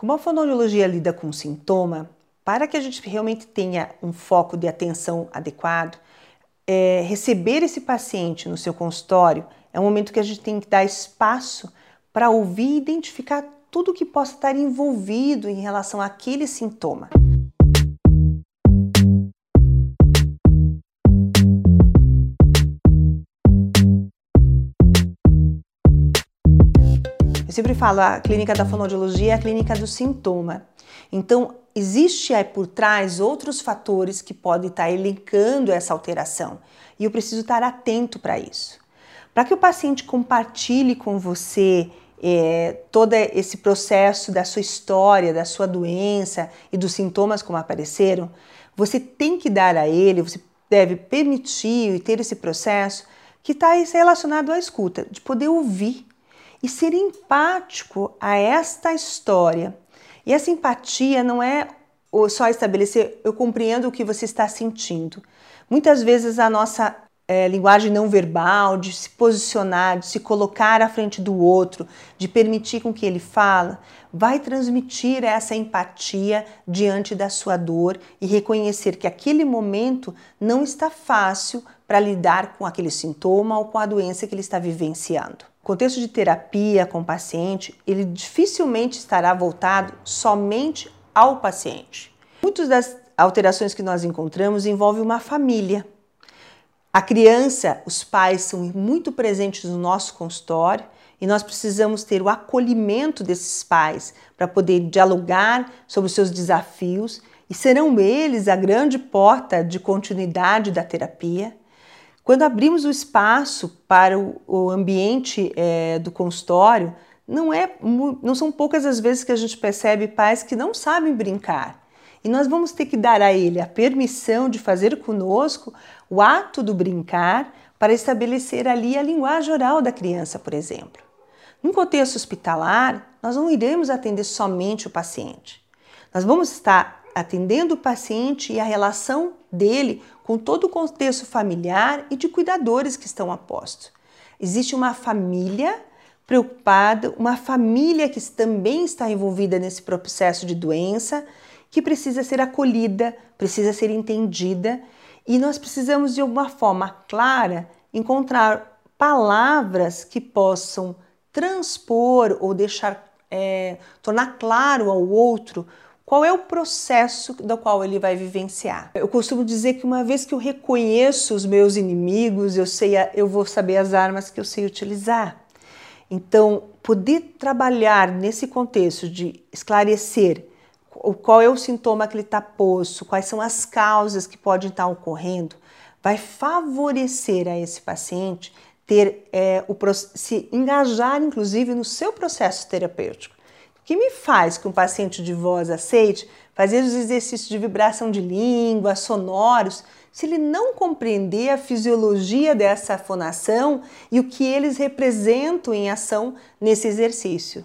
Como a fonoaudiologia lida com sintoma, para que a gente realmente tenha um foco de atenção adequado, é, receber esse paciente no seu consultório é um momento que a gente tem que dar espaço para ouvir e identificar tudo que possa estar envolvido em relação àquele sintoma. Eu sempre falo, a clínica da fonoaudiologia é a clínica do sintoma. Então, existe aí por trás outros fatores que podem estar elencando essa alteração e eu preciso estar atento para isso. Para que o paciente compartilhe com você é, todo esse processo da sua história, da sua doença e dos sintomas como apareceram, você tem que dar a ele, você deve permitir e ter esse processo que está relacionado à escuta, de poder ouvir e ser empático a esta história. E essa empatia não é só estabelecer eu compreendo o que você está sentindo. Muitas vezes a nossa é, linguagem não verbal, de se posicionar, de se colocar à frente do outro, de permitir com que ele fala, vai transmitir essa empatia diante da sua dor e reconhecer que aquele momento não está fácil para lidar com aquele sintoma ou com a doença que ele está vivenciando. Contexto de terapia com o paciente, ele dificilmente estará voltado somente ao paciente. Muitas das alterações que nós encontramos envolvem uma família. A criança, os pais são muito presentes no nosso consultório e nós precisamos ter o acolhimento desses pais para poder dialogar sobre os seus desafios e serão eles a grande porta de continuidade da terapia. Quando abrimos o espaço para o, ambiente é, do consultório, não, é, não são poucas as vezes que a gente percebe pais que não sabem brincar. E nós vamos ter que dar a ele a permissão de fazer conosco o ato do brincar para estabelecer ali a linguagem oral da criança, por exemplo. Num contexto hospitalar, nós não iremos atender somente o paciente. Nós vamos estar atendendo o paciente e a relação dele com todo o contexto familiar e de cuidadores que estão a posto. Existe uma família preocupada, uma família que também está envolvida nesse processo de doença, que precisa ser acolhida, precisa ser entendida e nós precisamos de uma forma clara encontrar palavras que possam transpor ou deixar é, tornar claro ao outro qual é o processo do qual ele vai vivenciar. Eu costumo dizer que uma vez que eu reconheço os meus inimigos, eu sei, eu vou saber as armas que eu sei utilizar. Então, poder trabalhar nesse contexto de esclarecer qual é o sintoma que ele está posto, quais são as causas que podem estar ocorrendo, vai favorecer a esse paciente ter é, o, se engajar, inclusive, no seu processo terapêutico. O que me faz que um paciente de voz aceite fazer os exercícios de vibração de língua, sonoros, se ele não compreender a fisiologia dessa fonação e o que eles representam em ação nesse exercício.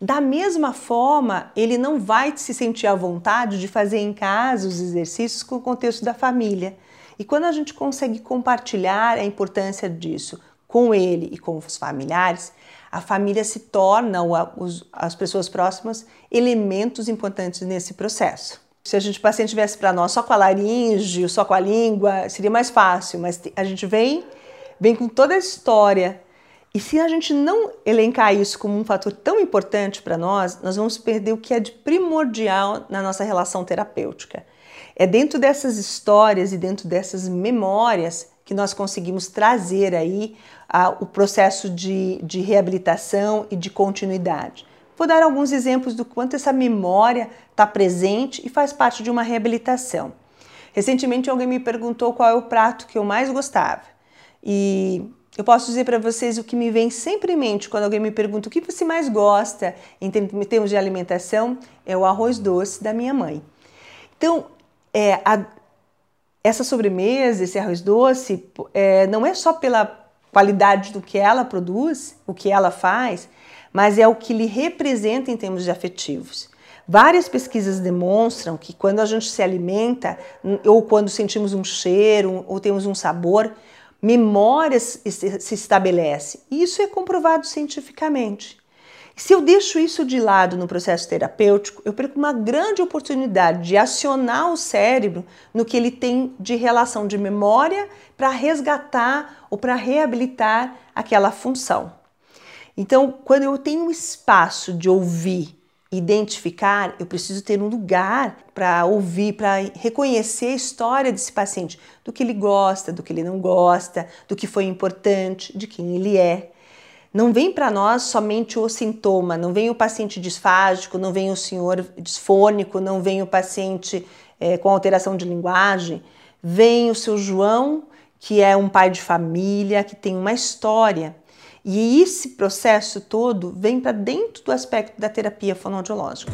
Da mesma forma, ele não vai se sentir à vontade de fazer em casa os exercícios com o contexto da família. E quando a gente consegue compartilhar a importância disso com ele e com os familiares, a família se torna, as pessoas próximas, elementos importantes nesse processo. Se a gente, o paciente tivesse para nós só com a laringe, só com a língua, seria mais fácil, mas a gente vem, vem com toda a história e se a gente não elencar isso como um fator tão importante para nós, nós vamos perder o que é de primordial na nossa relação terapêutica. É dentro dessas histórias e dentro dessas memórias que nós conseguimos trazer aí o processo de, de reabilitação e de continuidade. Vou dar alguns exemplos do quanto essa memória está presente e faz parte de uma reabilitação. Recentemente alguém me perguntou qual é o prato que eu mais gostava. E eu posso dizer para vocês o que me vem sempre em mente quando alguém me pergunta o que você mais gosta em termos de alimentação é o arroz doce da minha mãe. Então, é, a, essa sobremesa, esse arroz doce, é, não é só pela qualidade do que ela produz, o que ela faz, mas é o que lhe representa em termos de afetivos. Várias pesquisas demonstram que quando a gente se alimenta, ou quando sentimos um cheiro, ou temos um sabor, memórias se estabelece. E isso é comprovado cientificamente. Se eu deixo isso de lado no processo terapêutico, eu perco uma grande oportunidade de acionar o cérebro no que ele tem de relação de memória para resgatar ou para reabilitar aquela função. Então, quando eu tenho espaço de ouvir, identificar, eu preciso ter um lugar para ouvir, para reconhecer a história desse paciente, do que ele gosta, do que ele não gosta, do que foi importante, de quem ele é. Não vem para nós somente o sintoma, não vem o paciente disfágico, não vem o senhor disfônico, não vem o paciente é, com alteração de linguagem. Vem o seu João, que é um pai de família, que tem uma história. E esse processo todo vem para dentro do aspecto da terapia fonoaudiológica.